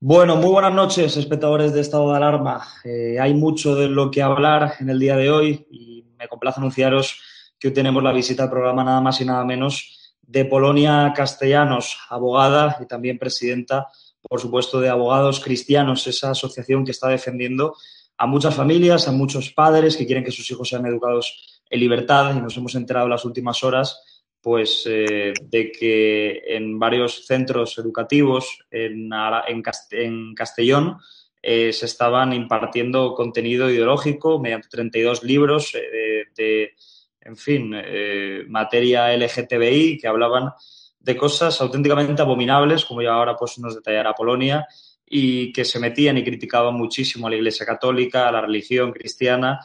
Bueno, muy buenas noches, espectadores de Estado de Alarma. Eh, hay mucho de lo que hablar en el día de hoy y me complace anunciaros que hoy tenemos la visita al programa nada más y nada menos de Polonia Castellanos, abogada y también presidenta, por supuesto, de Abogados Cristianos, esa asociación que está defendiendo a muchas familias, a muchos padres que quieren que sus hijos sean educados en libertad y nos hemos enterado en las últimas horas pues eh, de que en varios centros educativos en, en, Castellón eh, se estaban impartiendo contenido ideológico mediante 32 libros eh, de, en fin, materia LGTBI que hablaban de cosas auténticamente abominables, como ya ahora pues, nos detallará Polonia, y que se metían y criticaban muchísimo a la Iglesia Católica, a la religión cristiana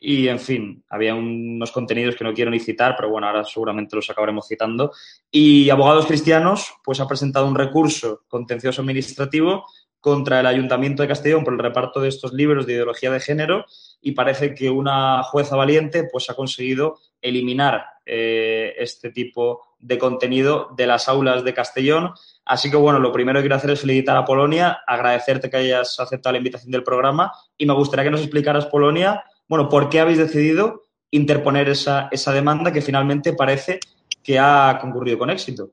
y, en fin, había unos contenidos que no quiero ni citar, pero bueno, ahora seguramente los acabaremos citando. Y Abogados Cristianos, pues ha presentado un recurso contencioso administrativo contra el Ayuntamiento de Castellón por el reparto de estos libros de ideología de género y parece que una jueza valiente pues ha conseguido eliminar eh, este tipo de contenido de las aulas de Castellón. Así que bueno, lo primero que quiero hacer es felicitar a Polonia, agradecerte que hayas aceptado la invitación del programa y me gustaría que nos explicaras, Polonia, bueno, ¿por qué habéis decidido interponer esa, esa demanda que finalmente parece que ha concurrido con éxito?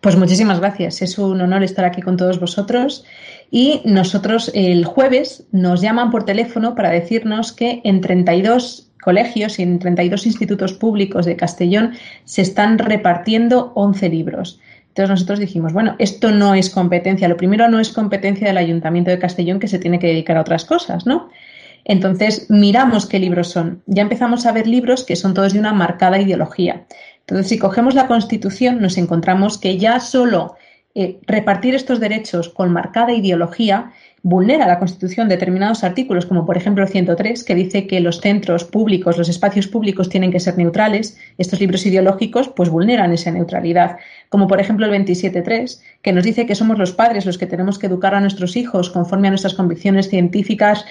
Pues muchísimas gracias. Es un honor estar aquí con todos vosotros. Y nosotros el jueves nos llaman por teléfono para decirnos que en 32 colegios y en 32 institutos públicos de Castellón se están repartiendo 11 libros. Entonces nosotros dijimos, bueno, esto no es competencia. Lo primero no es competencia del Ayuntamiento de Castellón que se tiene que dedicar a otras cosas, ¿no? Entonces, miramos qué libros son. Ya empezamos a ver libros que son todos de una marcada ideología. Entonces, si cogemos la Constitución, nos encontramos que ya solo eh, repartir estos derechos con marcada ideología vulnera la Constitución determinados artículos, como por ejemplo el 103, que dice que los centros públicos, los espacios públicos tienen que ser neutrales. Estos libros ideológicos pues vulneran esa neutralidad. Como por ejemplo el 27.3, que nos dice que somos los padres los que tenemos que educar a nuestros hijos conforme a nuestras convicciones científicas,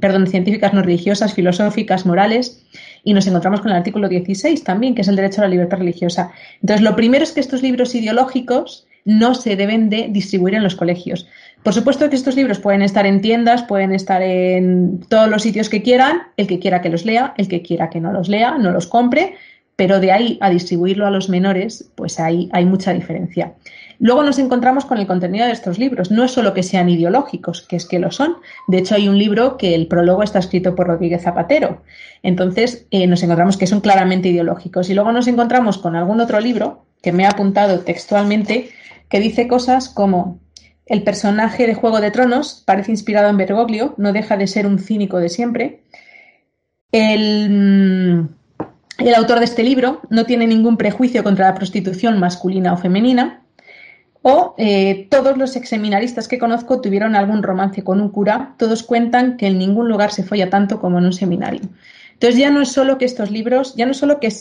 perdón, científicas no religiosas, filosóficas, morales. Y nos encontramos con el artículo 16 también, que es el derecho a la libertad religiosa. Entonces, lo primero es que estos libros ideológicos no se deben de distribuir en los colegios. Por supuesto que estos libros pueden estar en tiendas, pueden estar en todos los sitios que quieran, el que quiera que los lea, el que quiera que no los lea, no los compre, pero de ahí a distribuirlo a los menores, pues ahí hay mucha diferencia. Luego nos encontramos con el contenido de estos libros. No es solo que sean ideológicos, que es que lo son. De hecho, hay un libro que el prólogo está escrito por Rodríguez Zapatero. Entonces, eh, nos encontramos que son claramente ideológicos. Y luego nos encontramos con algún otro libro que me ha apuntado textualmente que dice cosas como el personaje de Juego de Tronos parece inspirado en Bergoglio, no deja de ser un cínico de siempre. El, mm, el autor de este libro no tiene ningún prejuicio contra la prostitución masculina o femenina, o eh, todos los exseminaristas que conozco tuvieron algún romance con un cura, todos cuentan que en ningún lugar se folla tanto como en un seminario. Entonces ya no es solo que estos libros, ya no es solo que,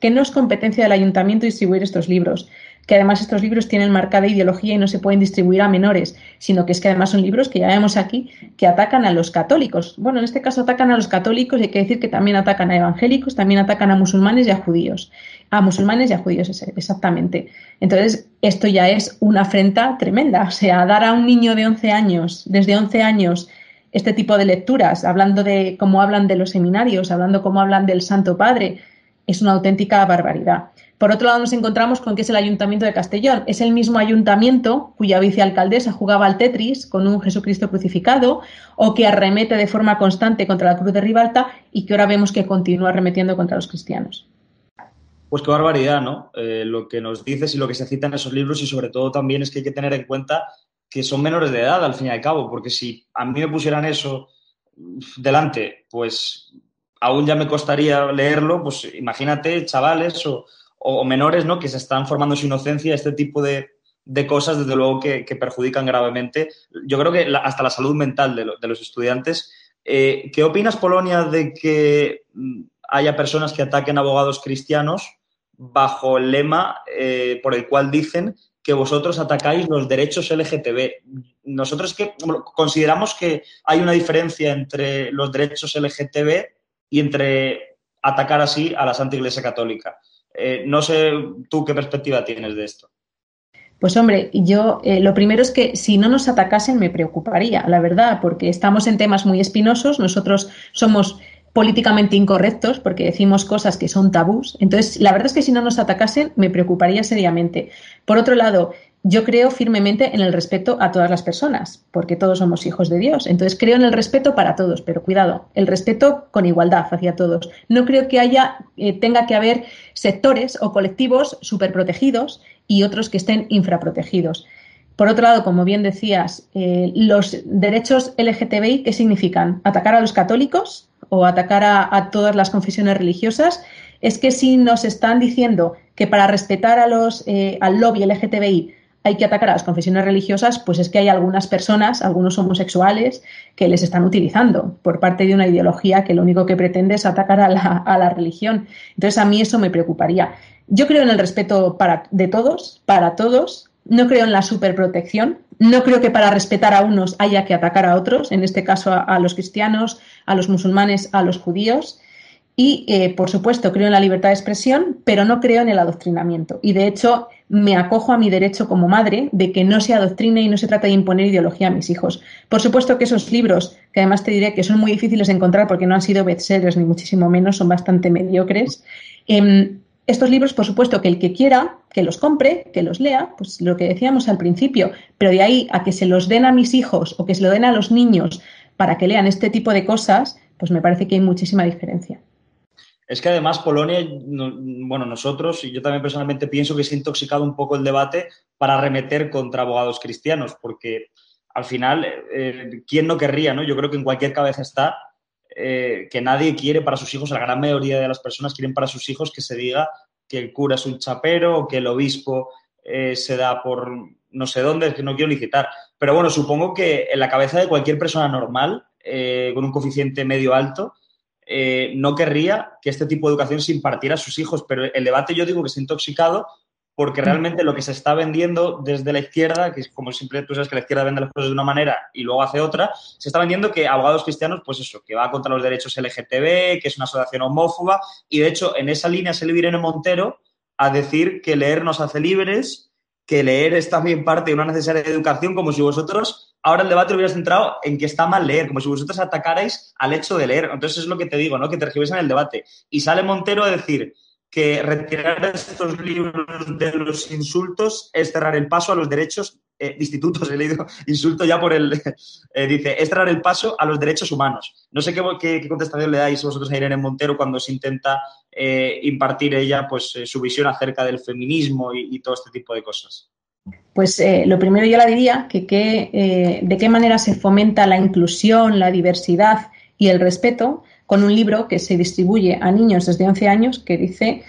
que no es competencia del ayuntamiento distribuir estos libros, que además estos libros tienen marcada ideología y no se pueden distribuir a menores, sino que es que además son libros que ya vemos aquí que atacan a los católicos. Bueno, en este caso atacan a los católicos y hay que decir que también atacan a evangélicos, también atacan a musulmanes y a judíos. A musulmanes y a judíos, exactamente. Entonces, esto ya es una afrenta tremenda. O sea, dar a un niño de 11 años, desde 11 años, este tipo de lecturas, hablando de cómo hablan de los seminarios, hablando cómo hablan del Santo Padre, es una auténtica barbaridad. Por otro lado, nos encontramos con que es el Ayuntamiento de Castellón. Es el mismo ayuntamiento cuya vicealcaldesa jugaba al Tetris con un Jesucristo crucificado o que arremete de forma constante contra la cruz de Ribalta y que ahora vemos que continúa arremetiendo contra los cristianos. Pues qué barbaridad, ¿no? Eh, lo que nos dices y lo que se cita en esos libros y sobre todo también es que hay que tener en cuenta que son menores de edad al fin y al cabo, porque si a mí me pusieran eso delante, pues aún ya me costaría leerlo, pues imagínate chavales o, menores ¿no? que se están formando su inocencia, este tipo de, cosas, desde luego, que, perjudican gravemente, yo creo que hasta la salud mental de, los estudiantes. Eh, ¿Qué opinas, Polonia, de que mm, haya personas que ataquen abogados cristianos bajo el lema eh, por el cual dicen que vosotros atacáis los derechos LGTB. Nosotros que consideramos que hay una diferencia entre los derechos LGTB y entre atacar así a la Santa Iglesia Católica. Eh, no sé tú qué perspectiva tienes de esto. Pues hombre, yo eh, lo primero es que si no nos atacasen me preocuparía, la verdad, porque estamos en temas muy espinosos, nosotros somos políticamente incorrectos porque decimos cosas que son tabús. Entonces, la verdad es que si no nos atacasen me preocuparía seriamente. Por otro lado, yo creo firmemente en el respeto a todas las personas, porque todos somos hijos de Dios. Entonces creo en el respeto para todos, pero cuidado, el respeto con igualdad hacia todos. No creo que haya, eh, tenga que haber sectores o colectivos superprotegidos y otros que estén infraprotegidos. Por otro lado, como bien decías, eh, los derechos LGTBI, ¿qué significan? ¿Atacar a los católicos o atacar a, todas las confesiones religiosas? Es que si nos están diciendo que para respetar a los, eh, al lobby LGTBI hay que atacar a las confesiones religiosas, pues es que hay algunas personas, algunos homosexuales, que les están utilizando por parte de una ideología que lo único que pretende es atacar a la, religión. Entonces, a mí eso me preocuparía. Yo creo en el respeto para, de todos, para todos. No creo en la superprotección. No creo que para respetar a unos haya que atacar a otros, en este caso a los cristianos, a los musulmanes, a los judíos. Y, eh, por supuesto, creo en la libertad de expresión, pero no creo en el adoctrinamiento. Y, de hecho, me acojo a mi derecho como madre de que no se adoctrine y no se trata de imponer ideología a mis hijos. Por supuesto que esos libros, que además te diré que son muy difíciles de encontrar porque no han sido bestsellers ni muchísimo menos, son bastante mediocres. Em, estos libros, por supuesto, que el que quiera, que los compre, que los lea, pues lo que decíamos al principio, pero de ahí a que se los den a mis hijos o que se lo den a los niños para que lean este tipo de cosas, pues me parece que hay muchísima diferencia. Es que además Polonia, bueno, nosotros y yo también personalmente pienso que se ha intoxicado un poco el debate para remeter contra abogados cristianos, porque al final, eh, ¿quién no querría? ¿no? Yo creo que en cualquier cabeza está eh, que nadie quiere para sus hijos, la gran mayoría de las personas quieren para sus hijos que se diga que el cura es un chapero o que el obispo eh, se da por no sé dónde, que no quiero licitar. Pero bueno, supongo que en la cabeza de cualquier persona normal, con un coeficiente medio alto, eh, no querría que este tipo de educación se impartiera a sus hijos, pero el debate yo digo que ha intoxicado porque realmente lo que se está vendiendo desde la izquierda, que es como siempre tú sabes que la izquierda vende las cosas de una manera y luego hace otra, se está vendiendo que abogados cristianos, pues eso, que va contra los derechos LGTB, que es una asociación homófoba, y de hecho en esa línea se le viene Montero a decir que leer nos hace libres, que leer es también parte de una necesaria educación, como si vosotros ahora el debate hubiera centrado en que está mal leer, como si vosotros atacarais al hecho de leer. Entonces es lo que te digo, ¿no? Que te en el debate. Y sale Montero a decir que retirar estos libros de los insultos es cerrar el paso a los derechos eh, institutos, he leído insulto ya por el... Eh, dice, es cerrar el paso a los derechos humanos. No sé qué, contestación le dais vosotros a Irene Montero cuando se intenta eh, impartir ella pues, su visión acerca del feminismo y todo este tipo de cosas. Pues eh, lo primero yo la diría que, eh, de qué manera se fomenta la inclusión, la diversidad y el respeto con un libro que se distribuye a niños desde 11 años que dice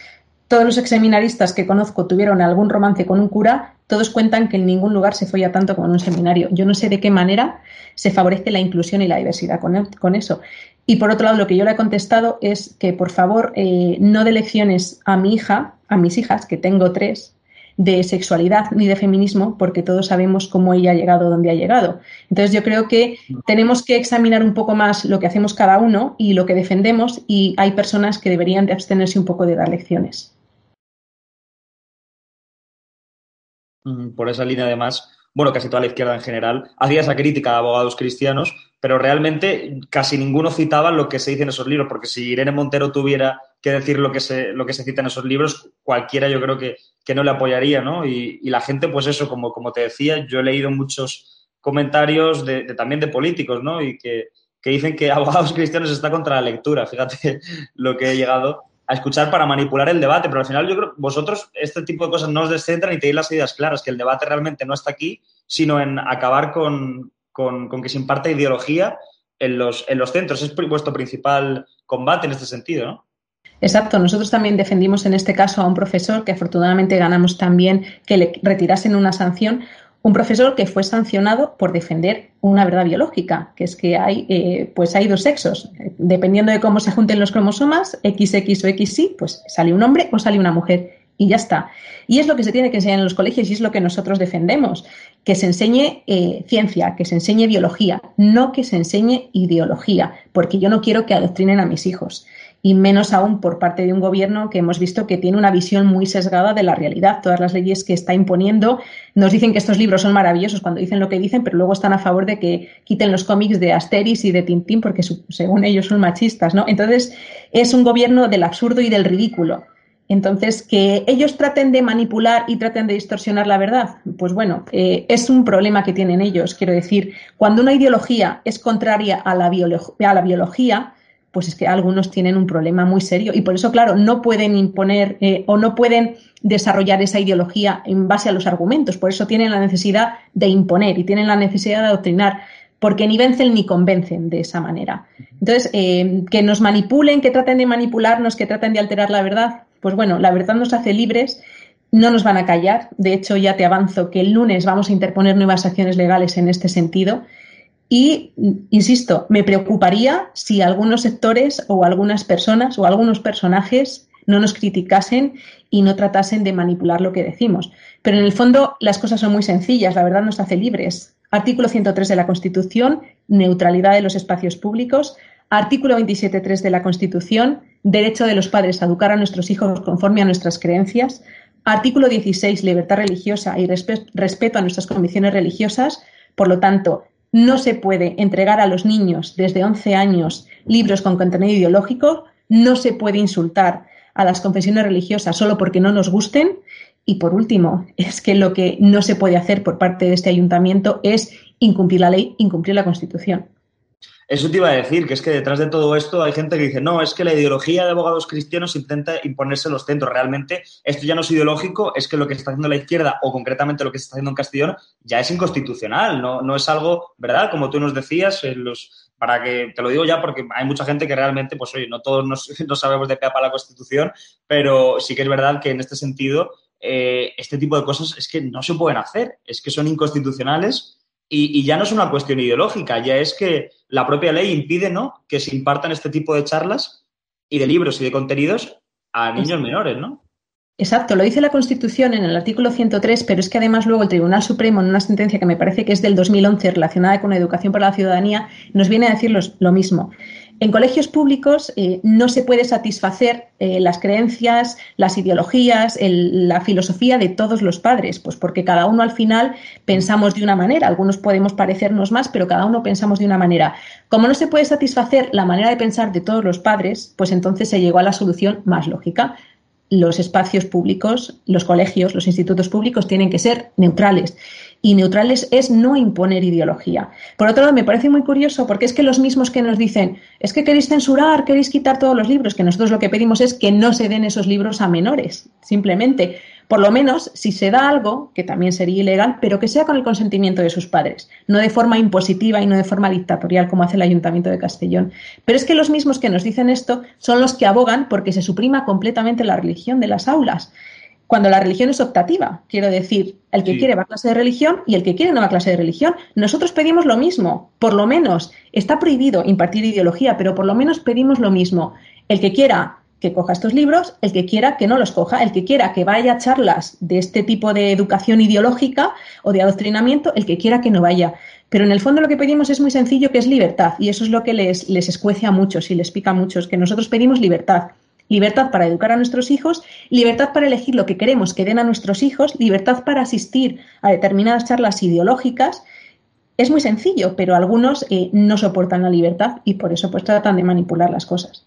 todos los examinaristas que conozco tuvieron algún romance con un cura, todos cuentan que en ningún lugar se folla tanto como en un seminario. Yo no sé de qué manera se favorece la inclusión y la diversidad con, eso. Y por otro lado, lo que yo le he contestado es que, por favor, eh, no de lecciones a mi hija, a mis hijas, que tengo tres, de sexualidad ni de feminismo, porque todos sabemos cómo ella ha llegado donde ha llegado. Entonces yo creo que tenemos que examinar un poco más lo que hacemos cada uno y lo que defendemos y hay personas que deberían de abstenerse un poco de dar lecciones. por esa línea además, bueno, casi toda la izquierda en general, hacía esa crítica a abogados cristianos, pero realmente casi ninguno citaba lo que se dice en esos libros, porque si Irene Montero tuviera que decir lo que se, lo que se cita en esos libros, cualquiera yo creo que, no le apoyaría, ¿no? Y, la gente, pues eso, como, como te decía, yo he leído muchos comentarios de, también de políticos, ¿no? Y que, que dicen que abogados cristianos está contra la lectura, fíjate lo que he llegado a escuchar para manipular el debate, pero al final yo creo que vosotros este tipo de cosas no os descentran y tenéis las ideas claras, que el debate realmente no está aquí, sino en acabar con, que se imparte ideología en los, en los centros. Es vuestro principal combate en este sentido, ¿no? Exacto, nosotros también defendimos en este caso a un profesor que afortunadamente ganamos también que le retirasen una sanción un profesor que fue sancionado por defender una verdad biológica, que es que hay, eh, pues hay dos sexos. Dependiendo de cómo se junten los cromosomas, XX o XY, pues sale un hombre o sale una mujer y ya está. Y es lo que se tiene que enseñar en los colegios y es lo que nosotros defendemos, que se enseñe eh, ciencia, que se enseñe biología, no que se enseñe ideología, porque yo no quiero que adoctrinen a mis hijos y menos aún por parte de un gobierno que hemos visto que tiene una visión muy sesgada de la realidad. Todas las leyes que está imponiendo nos dicen que estos libros son maravillosos cuando dicen lo que dicen, pero luego están a favor de que quiten los cómics de Asteris y de Tintín porque según ellos son machistas, ¿no? Entonces es un gobierno del absurdo y del ridículo. Entonces, que ellos traten de manipular y traten de distorsionar la verdad, pues bueno, eh, es un problema que tienen ellos. Quiero decir, cuando una ideología es contraria a la, biología, pues es que algunos tienen un problema muy serio y por eso, claro, no pueden imponer eh, o no pueden desarrollar esa ideología en base a los argumentos. Por eso tienen la necesidad de imponer y tienen la necesidad de adoctrinar, porque ni vencen ni convencen de esa manera. Entonces, eh, que nos manipulen, que traten de manipularnos, que traten de alterar la verdad, pues bueno, la verdad nos hace libres. No nos van a callar. De hecho, ya te avanzo que el lunes vamos a interponer nuevas acciones legales en este sentido y, insisto, me preocuparía si algunos sectores o algunas personas o algunos personajes no nos criticasen y no tratasen de manipular lo que decimos. Pero en el fondo las cosas son muy sencillas, la verdad nos hace libres. Artículo 103 de la Constitución, neutralidad de los espacios públicos. Artículo 27.3 de la Constitución, derecho de los padres a educar a nuestros hijos conforme a nuestras creencias. Artículo 16, libertad religiosa y respeto a nuestras convicciones religiosas. Por lo tanto, no se puede entregar a los niños desde 11 años libros con contenido ideológico, no se puede insultar a las confesiones religiosas solo porque no nos gusten. Y por último, es que lo que no se puede hacer por parte de este ayuntamiento es incumplir la ley, incumplir la Constitución. Eso te iba a decir, que es que detrás de todo esto hay gente que dice, no, es que la ideología de abogados cristianos intenta imponerse en los centros. Realmente esto ya no es ideológico, es que lo que está haciendo la izquierda, o concretamente lo que se está haciendo en Castellón, ya es inconstitucional, no, no es algo, ¿verdad? Como tú nos decías, los, para que, te lo digo ya porque hay mucha gente que realmente, pues oye, no todos nos, no sabemos de qué para la Constitución, pero sí que es verdad que en este sentido, eh, este tipo de cosas es que no se pueden hacer, es que son inconstitucionales y, ya no es una cuestión ideológica, ya es que la propia ley impide ¿no? que se impartan este tipo de charlas y de libros y de contenidos a niños menores, ¿no? Exacto, lo dice la Constitución en el artículo 103, pero es que además luego el Tribunal Supremo, en una sentencia que me parece que es del 2011 relacionada con la educación para la ciudadanía, nos viene a decir lo mismo. En colegios públicos eh, no se puede satisfacer eh, las creencias, las ideologías, la filosofía de todos los padres, pues porque cada uno al final pensamos de una manera. Algunos podemos parecernos más, pero cada uno pensamos de una manera. Como no se puede satisfacer la manera de pensar de todos los padres, pues entonces se llegó a la solución más lógica. Los espacios públicos, los colegios, los institutos públicos tienen que ser neutrales y neutrales es no imponer ideología. Por otro lado, me parece muy curioso porque es que los mismos que nos dicen, es que queréis censurar, queréis quitar todos los libros, que nosotros lo que pedimos es que no se den esos libros a menores, simplemente. Por lo menos, si se da algo, que también sería ilegal, pero que sea con el consentimiento de sus padres, no de forma impositiva y no de forma dictatorial como hace el Ayuntamiento de Castellón. Pero es que los mismos que nos dicen esto son los que abogan porque se suprima completamente la religión de las aulas cuando la religión es optativa. Quiero decir, el que quiere va a clase de religión y el que quiere no va a clase de religión. Nosotros pedimos lo mismo, por lo menos. Está prohibido impartir ideología, pero por lo menos pedimos lo mismo. El que quiera que coja estos libros, el que quiera que no los coja, el que quiera que vaya a charlas de este tipo de educación ideológica o de adoctrinamiento, el que quiera que no vaya. Pero en el fondo lo que pedimos es muy sencillo, que es libertad, y eso es lo que les, les escuece a muchos y les pica a muchos, que nosotros pedimos libertad. Libertad para educar a nuestros hijos, libertad para elegir lo que queremos que den a nuestros hijos, libertad para asistir a determinadas charlas ideológicas. Es muy sencillo, pero algunos eh, no soportan la libertad y por eso pues tratan de manipular las cosas.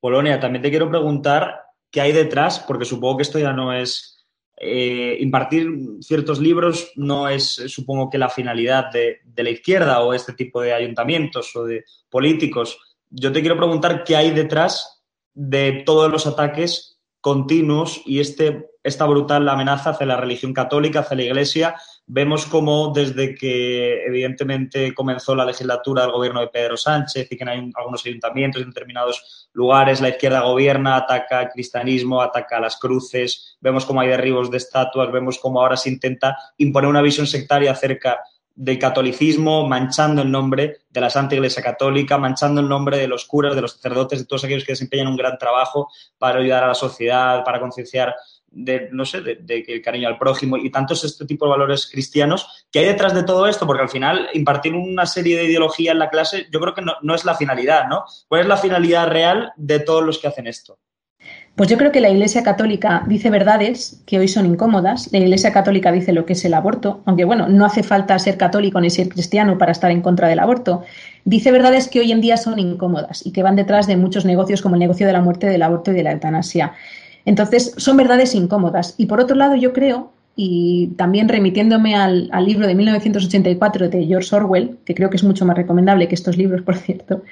Polonia, también te quiero preguntar qué hay detrás, porque supongo que esto ya no es eh, impartir ciertos libros, no es, supongo que la finalidad de, la izquierda o este tipo de ayuntamientos o de políticos. Yo te quiero preguntar qué hay detrás de todos los ataques continuos y este, esta brutal amenaza hacia la religión católica, hacia la Iglesia, Vemos cómo desde que evidentemente comenzó la legislatura del gobierno de Pedro Sánchez y que en algunos ayuntamientos en determinados lugares la izquierda gobierna, ataca al cristianismo, ataca las cruces, vemos cómo hay derribos de estatuas, vemos cómo ahora se intenta imponer una visión sectaria acerca del catolicismo, manchando el nombre de la Santa Iglesia Católica, manchando el nombre de los curas, de los sacerdotes, de todos aquellos que desempeñan un gran trabajo para ayudar a la sociedad, para concienciar de, no sé, de, el cariño al prójimo y tantos este tipo de valores cristianos. ¿Qué hay detrás de todo esto? Porque al final impartir una serie de ideología en la clase yo creo que no, no es la finalidad, ¿no? ¿Cuál es la finalidad real de todos los que hacen esto? Pues yo creo que la Iglesia Católica dice verdades que hoy son incómodas. La Iglesia Católica dice lo que es el aborto, aunque bueno, no hace falta ser católico ni ser cristiano para estar en contra del aborto. Dice verdades que hoy en día son incómodas y que van detrás de muchos negocios como el negocio de la muerte, del aborto y de la eutanasia. Entonces, son verdades incómodas. Y por otro lado, yo creo, y también remitiéndome al, libro de 1984 de George Orwell, que creo que es mucho más recomendable que estos libros, por cierto,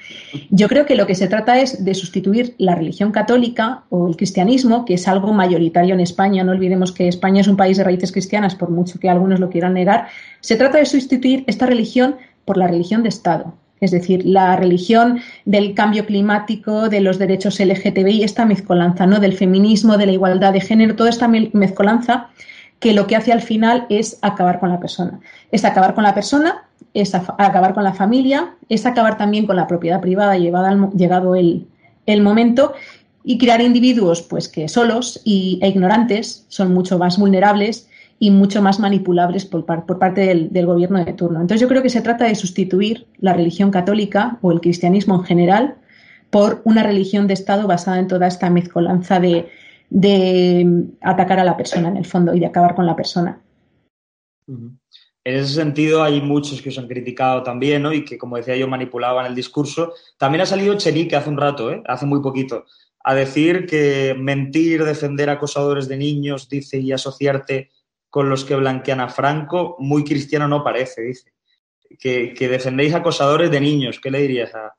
yo creo que lo que se trata es de sustituir la religión católica o el cristianismo, que es algo mayoritario en España. No olvidemos que España es un país de raíces cristianas, por mucho que algunos lo quieran negar. Se trata de sustituir esta religión por la religión de Estado. Es decir, la religión del cambio climático, de los derechos LGTBI, esta mezcolanza, ¿no? Del feminismo, de la igualdad de género, toda esta mezcolanza que lo que hace al final es acabar con la persona. Es acabar con la persona, es acabar con la familia, es acabar también con la propiedad privada llegado el, el momento y crear individuos pues que solos y, e ignorantes son mucho más vulnerables y mucho más manipulables por, parte del, gobierno de turno. Entonces yo creo que se trata de sustituir la religión católica o el cristianismo en general por una religión de Estado basada en toda esta mezcolanza de, atacar a la persona en el fondo y de acabar con la persona. En ese sentido, hay muchos que os han criticado también, ¿no? Y que, como decía yo, manipulaban el discurso. También ha salido Chenique hace un rato, ¿eh? hace muy poquito, a decir que mentir, defender acosadores de niños, dice, y asociarte con los que blanquean a Franco, muy cristiano no parece, dice. Que, defendéis acosadores de niños. ¿Qué le dirías a,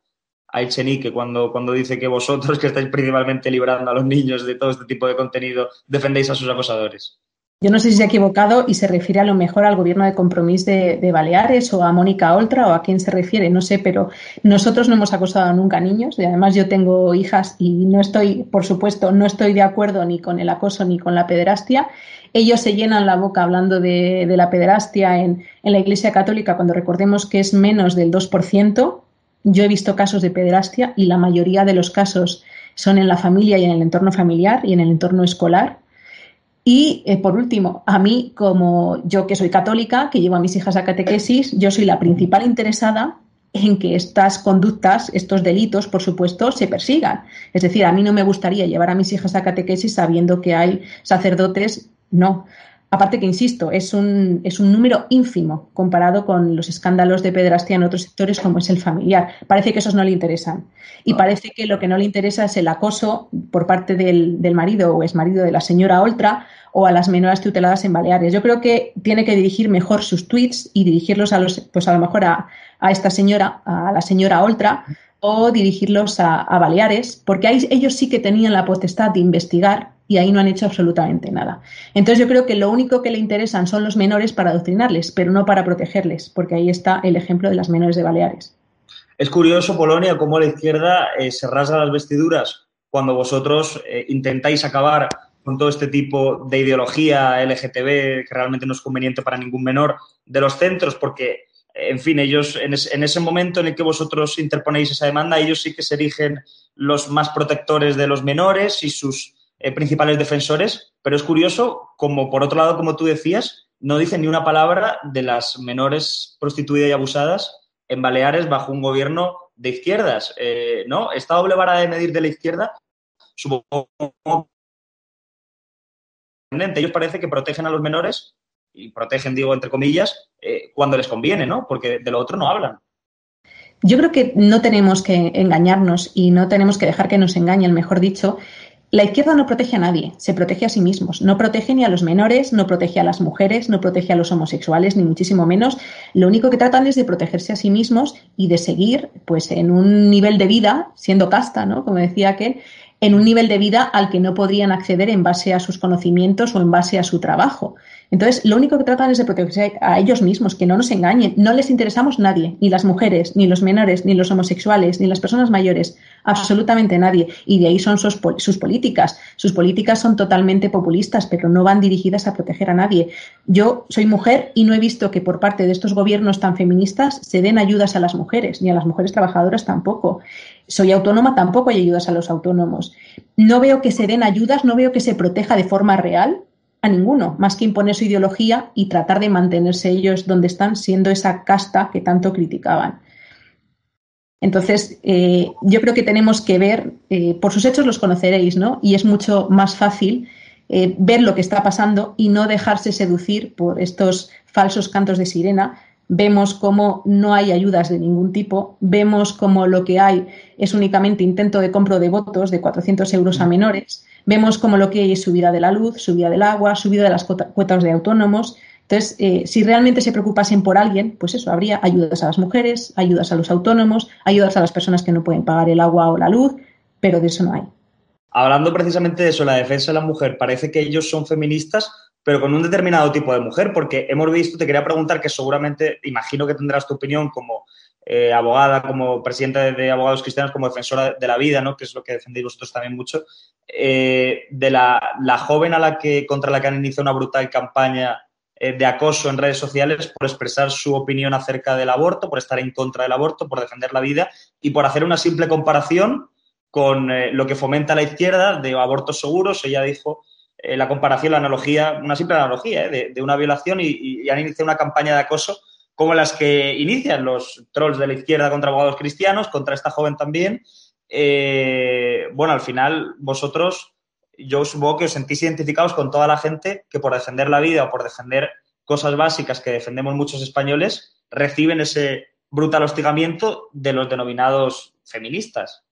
a Echenique cuando, cuando dice que vosotros, que estáis principalmente librando a los niños de todo este tipo de contenido, defendéis a sus acosadores? Yo no sé si se ha equivocado y se refiere a lo mejor al gobierno de compromiso de, Baleares o a Mónica Oltra o a quién se refiere, no sé, pero nosotros no hemos acosado nunca a niños y además yo tengo hijas y no estoy, por supuesto, no estoy de acuerdo ni con el acoso ni con la pederastia. Ellos se llenan la boca hablando de, la pederastia en, en la Iglesia Católica cuando recordemos que es menos del 2%. Yo he visto casos de pederastia y la mayoría de los casos son en la familia y en el entorno familiar y en el entorno escolar y eh, por último, a mí, como yo que soy católica, que llevo a mis hijas a catequesis, yo soy la principal interesada en que estas conductas, estos delitos, por supuesto, se persigan. Es decir, a mí no me gustaría llevar a mis hijas a catequesis sabiendo que hay sacerdotes, no. Aparte que, insisto, es un, es un número ínfimo comparado con los escándalos de pederastia en otros sectores como es el familiar. Parece que esos no le interesan. Y parece que lo que no le interesa es el acoso por parte del, del marido o exmarido de la señora Oltra o a las menores tuteladas en Baleares. Yo creo que tiene que dirigir mejor sus tweets y dirigirlos a los, pues a lo mejor a, a esta señora, a la señora Oltra, o dirigirlos a, a Baleares, porque ahí ellos sí que tenían la potestad de investigar y ahí no han hecho absolutamente nada. Entonces yo creo que lo único que le interesan son los menores para adoctrinarles, pero no para protegerles, porque ahí está el ejemplo de las menores de Baleares. Es curioso, Polonia, cómo la izquierda eh, se rasga las vestiduras cuando vosotros eh, intentáis acabar con todo este tipo de ideología LGTB que realmente no es conveniente para ningún menor de los centros, porque, en fin, ellos en, ese momento en el que vosotros interponéis esa demanda, ellos sí que se erigen los más protectores de los menores y sus eh, principales defensores, pero es curioso como, por otro lado, como tú decías, no dicen ni una palabra de las menores prostituidas y abusadas en Baleares bajo un gobierno de izquierdas, eh, ¿no? Esta doble vara de medir de la izquierda, supongo ellos parece que protegen a los menores y protegen, digo, entre comillas, eh, cuando les conviene, ¿no? Porque de lo otro no hablan. Yo creo que no tenemos que engañarnos y no tenemos que dejar que nos engañen, mejor dicho. La izquierda no protege a nadie, se protege a sí mismos. No protege ni a los menores, no protege a las mujeres, no protege a los homosexuales, ni muchísimo menos. Lo único que tratan es de protegerse a sí mismos y de seguir, pues, en un nivel de vida, siendo casta, ¿no? Como decía aquel, en un nivel de vida al que no podrían acceder en base a sus conocimientos o en base a su trabajo. Entonces, lo único que tratan es de protegerse a ellos mismos, que no nos engañen. No les interesamos nadie, ni las mujeres, ni los menores, ni los homosexuales, ni las personas mayores, absolutamente nadie. Y de ahí son sus, sus políticas. Sus políticas son totalmente populistas, pero no van dirigidas a proteger a nadie. Yo soy mujer y no he visto que por parte de estos gobiernos tan feministas se den ayudas a las mujeres, ni a las mujeres trabajadoras tampoco. Soy autónoma, tampoco hay ayudas a los autónomos. No veo que se den ayudas, no veo que se proteja de forma real a ninguno, más que imponer su ideología y tratar de mantenerse ellos donde están, siendo esa casta que tanto criticaban. Entonces, eh, yo creo que tenemos que ver, eh, por sus hechos los conoceréis, ¿no? Y es mucho más fácil eh, ver lo que está pasando y no dejarse seducir por estos falsos cantos de sirena. Vemos cómo no hay ayudas de ningún tipo, vemos cómo lo que hay es únicamente intento de compro de votos de 400 euros a menores Vemos como lo que hay es subida de la luz, subida del agua, subida de las cuotas de autónomos. Entonces, eh, si realmente se preocupasen por alguien, pues eso, habría ayudas a las mujeres, ayudas a los autónomos, ayudas a las personas que no pueden pagar el agua o la luz, pero de eso no hay. Hablando precisamente de eso, la defensa de la mujer, parece que ellos son feministas, pero con un determinado tipo de mujer, porque hemos visto, te quería preguntar que seguramente, imagino que tendrás tu opinión como eh, abogada, como presidenta de, Abogados Cristianos, como defensora de la vida, ¿no? que es lo que defendéis vosotros también mucho, eh, de la, joven a la que, contra la que han iniciado una brutal campaña eh, de acoso en redes sociales por expresar su opinión acerca del aborto, por estar en contra del aborto, por defender la vida y por hacer una simple comparación con lo que fomenta la izquierda de abortos seguros. Ella dijo la comparación, la analogía, una simple analogía de, una violación y han iniciado una campaña de acoso como las que inician los trolls de la izquierda contra abogados cristianos, contra esta joven también. Eh, bueno, al final vosotros, yo supongo que os sentís identificados con toda la gente que por defender la vida o por defender cosas básicas que defendemos muchos españoles, reciben ese brutal hostigamiento de los denominados feministas.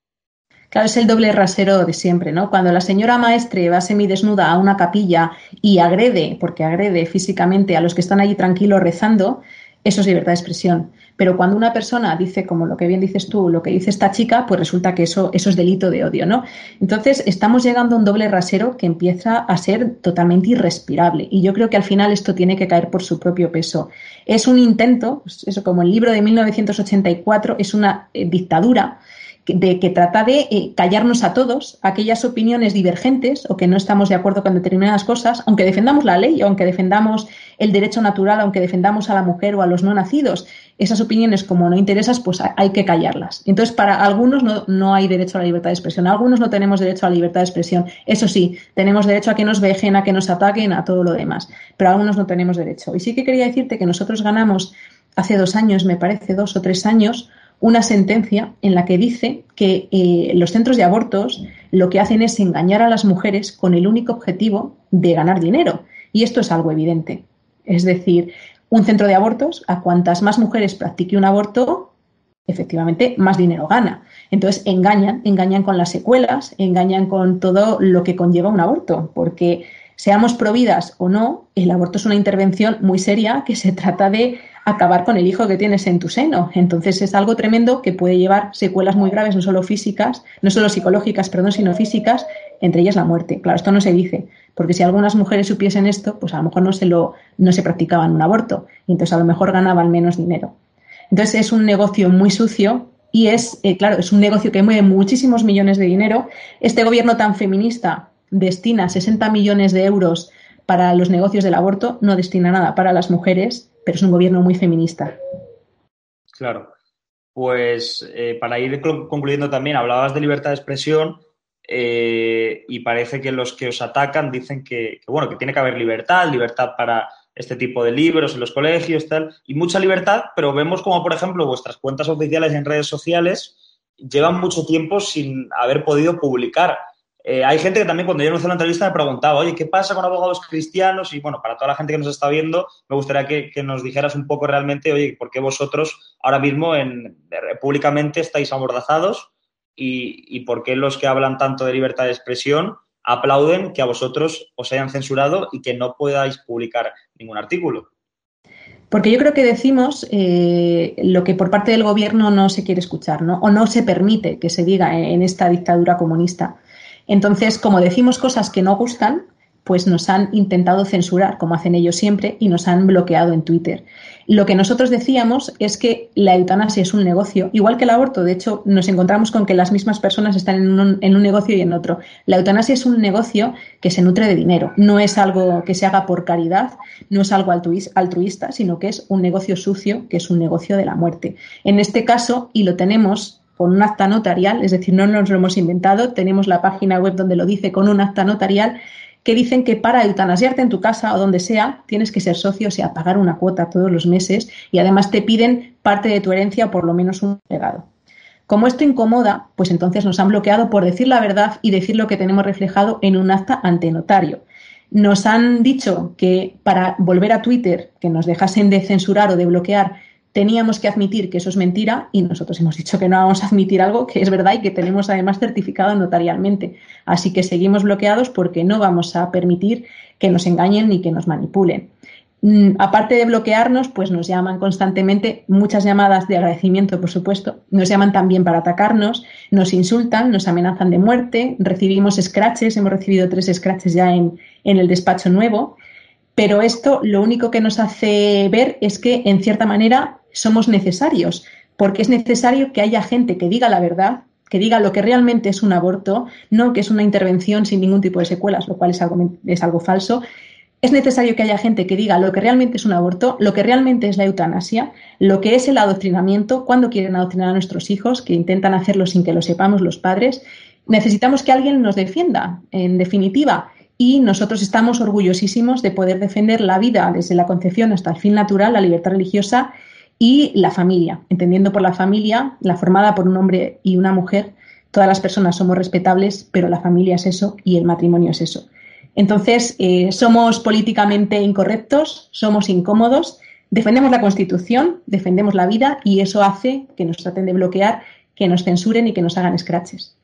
Claro, es el doble rasero de siempre, ¿no? Cuando la señora maestre va semidesnuda a una capilla y agrede, porque agrede físicamente a los que están allí tranquilos rezando, eso es libertad de expresión. Pero cuando una persona dice, como lo que bien dices tú, lo que dice esta chica, pues resulta que eso, eso es delito de odio, ¿no? Entonces, estamos llegando a un doble rasero que empieza a ser totalmente irrespirable. Y yo creo que al final esto tiene que caer por su propio peso. Es un intento, eso como el libro de 1984, es una eh, dictadura de que trata de eh, callarnos a todos aquellas opiniones divergentes o que no estamos de acuerdo con determinadas cosas, aunque defendamos la ley, aunque defendamos el derecho natural, aunque defendamos a la mujer o a los no nacidos, esas opiniones como no interesas, pues hay que callarlas. Entonces, para algunos no, no hay derecho a la libertad de expresión, algunos no tenemos derecho a la libertad de expresión. Eso sí, tenemos derecho a que nos vejen, a que nos ataquen, a todo lo demás, pero algunos no tenemos derecho. Y sí que quería decirte que nosotros ganamos hace dos años, me parece, dos o tres años, una sentencia en la que dice que eh, los centros de abortos lo que hacen es engañar a las mujeres con el único objetivo de ganar dinero. Y esto es algo evidente. Es decir, un centro de abortos, a cuantas más mujeres practique un aborto, efectivamente, más dinero gana. Entonces, engañan, engañan con las secuelas, engañan con todo lo que conlleva un aborto, porque seamos providas o no, el aborto es una intervención muy seria que se trata de acabar con el hijo que tienes en tu seno. Entonces es algo tremendo que puede llevar secuelas muy graves, no solo físicas, no solo psicológicas, perdón, sino físicas, entre ellas la muerte. Claro, esto no se dice, porque si algunas mujeres supiesen esto, pues a lo mejor no se, lo, no se practicaban un aborto y entonces a lo mejor ganaban menos dinero. Entonces es un negocio muy sucio y es, eh, claro, es un negocio que mueve muchísimos millones de dinero. Este gobierno tan feminista destina 60 millones de euros para los negocios del aborto, no destina nada para las mujeres, pero es un gobierno muy feminista. Claro. Pues eh, para ir concluyendo también, hablabas de libertad de expresión eh, y parece que los que os atacan dicen que, bueno, que tiene que haber libertad, libertad para este tipo de libros en los colegios, y mucha libertad, pero vemos como, por ejemplo, vuestras cuentas oficiales en redes sociales llevan mucho tiempo sin haber podido publicar. Eh, hay gente que también cuando yo hice la entrevista me preguntaba, oye, ¿qué pasa con abogados cristianos? Y bueno, para toda la gente que nos está viendo, me gustaría que, nos dijeras un poco realmente, oye, ¿por qué vosotros ahora mismo en, públicamente estáis amordazados? Y, y por qué los que hablan tanto de libertad de expresión aplauden que a vosotros os hayan censurado y que no podáis publicar ningún artículo. Porque yo creo que decimos eh, lo que por parte del gobierno no se quiere escuchar, ¿no? O no se permite que se diga en esta dictadura comunista. Entonces, como decimos cosas que no gustan, pues nos han intentado censurar, como hacen ellos siempre, y nos han bloqueado en Twitter. Lo que nosotros decíamos es que la eutanasia es un negocio, igual que el aborto. De hecho, nos encontramos con que las mismas personas están en un, en un, negocio y en otro. La eutanasia es un negocio que se nutre de dinero. No es algo que se haga por caridad, no es algo altruista, sino que es un negocio sucio, que es un negocio de la muerte. En este caso, y lo tenemos con un acta notarial, es decir, no nos lo hemos inventado, tenemos la página web donde lo dice con un acta notarial, que dicen que para eutanasiarte en tu casa o donde sea, tienes que ser socio, o sea, pagar una cuota todos los meses y además te piden parte de tu herencia o por lo menos un legado. Como esto incomoda, pues entonces nos han bloqueado por decir la verdad y decir lo que tenemos reflejado en un acta ante notario. Nos han dicho que para volver a Twitter, que nos dejasen de censurar o de bloquear, teníamos que admitir que eso es mentira y nosotros hemos dicho que no vamos a admitir algo que es verdad y que tenemos además certificado notarialmente. Así que seguimos bloqueados porque no vamos a permitir que nos engañen ni que nos manipulen. Mm, aparte de bloquearnos, pues nos llaman constantemente muchas llamadas de agradecimiento, por supuesto. Nos llaman también para atacarnos, nos insultan, nos amenazan de muerte, recibimos scratches, hemos recibido tres scratches ya en, en el despacho nuevo. Pero esto lo único que nos hace ver es que, en cierta manera, somos necesarios, porque es necesario que haya gente que diga la verdad, que diga lo que realmente es un aborto, no que es una intervención sin ningún tipo de secuelas, lo cual es algo, es algo falso. Es necesario que haya gente que diga lo que realmente es un aborto, lo que realmente es la eutanasia, lo que es el adoctrinamiento, cuando quieren adoctrinar a nuestros hijos, que intentan hacerlo sin que lo sepamos los padres. Necesitamos que alguien nos defienda, en definitiva, y nosotros estamos orgullosísimos de poder defender la vida desde la concepción hasta el fin natural, la libertad religiosa y la familia, entendiendo por la familia, la formada por un hombre y una mujer, todas las personas somos respetables, pero la familia es eso y el matrimonio es eso. Entonces, eh, somos políticamente incorrectos, somos incómodos, defendemos la Constitución, defendemos la vida y eso hace que nos traten de bloquear, que nos censuren y que nos hagan scratches.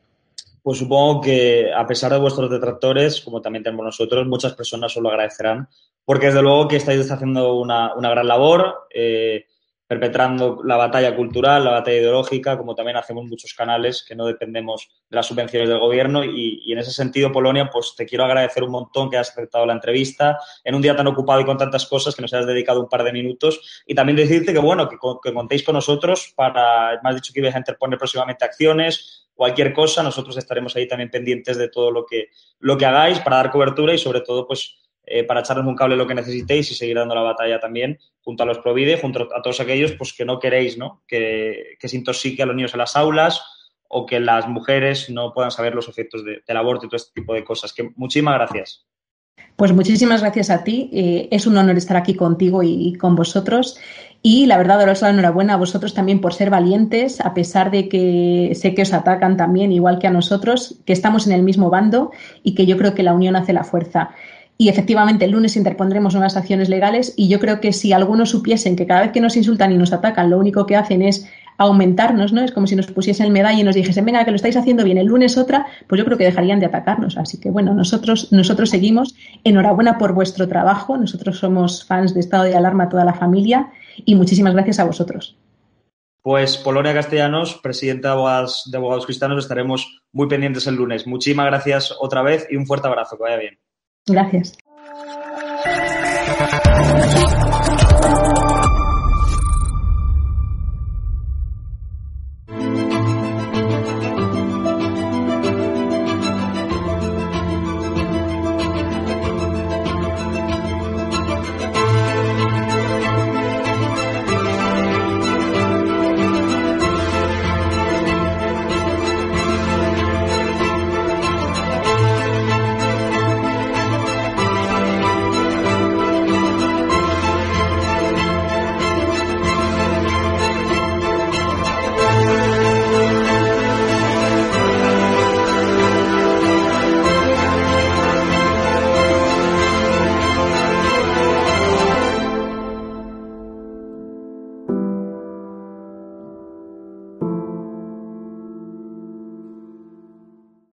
Pues supongo que a pesar de vuestros detractores, como también tenemos nosotros, muchas personas os lo agradecerán, porque desde luego que estáis haciendo una, una gran labor. Eh, perpetrando la batalla cultural, la batalla ideológica, como también hacemos muchos canales que no dependemos de las subvenciones del gobierno. Y, en ese sentido, Polonia, pues te quiero agradecer un montón que has aceptado la entrevista en un día tan ocupado y con tantas cosas que nos has dedicado un par de minutos. Y también decirte que, bueno, que, que contéis con nosotros para, me has dicho que ibas a interponer próximamente acciones, cualquier cosa, nosotros estaremos ahí también pendientes de todo lo que, lo que hagáis para dar cobertura y sobre todo, pues, eh, para echarnos un cable lo que necesitéis y seguir dando la batalla también junto a los Provide, junto a todos aquellos pues, que no queréis ¿no? Que, que se intoxique a los niños en las aulas o que las mujeres no puedan saber los efectos de, del aborto y todo este tipo de cosas. Que muchísimas gracias. Pues muchísimas gracias a ti. Eh, es un honor estar aquí contigo y, y con vosotros. Y la verdad, daros la enhorabuena a vosotros también por ser valientes, a pesar de que sé que os atacan también, igual que a nosotros, que estamos en el mismo bando y que yo creo que la unión hace la fuerza. Y efectivamente el lunes interpondremos nuevas acciones legales y yo creo que si algunos supiesen que cada vez que nos insultan y nos atacan lo único que hacen es aumentarnos, ¿no? Es como si nos pusiesen medalla y nos dijesen, venga, que lo estáis haciendo bien, el lunes otra, pues yo creo que dejarían de atacarnos. Así que bueno, nosotros, nosotros seguimos. Enhorabuena por vuestro trabajo. Nosotros somos fans de estado de alarma toda la familia y muchísimas gracias a vosotros. Pues Polonia Castellanos, presidenta de abogados Cristianos, estaremos muy pendientes el lunes. Muchísimas gracias otra vez y un fuerte abrazo. Que vaya bien. Gracias.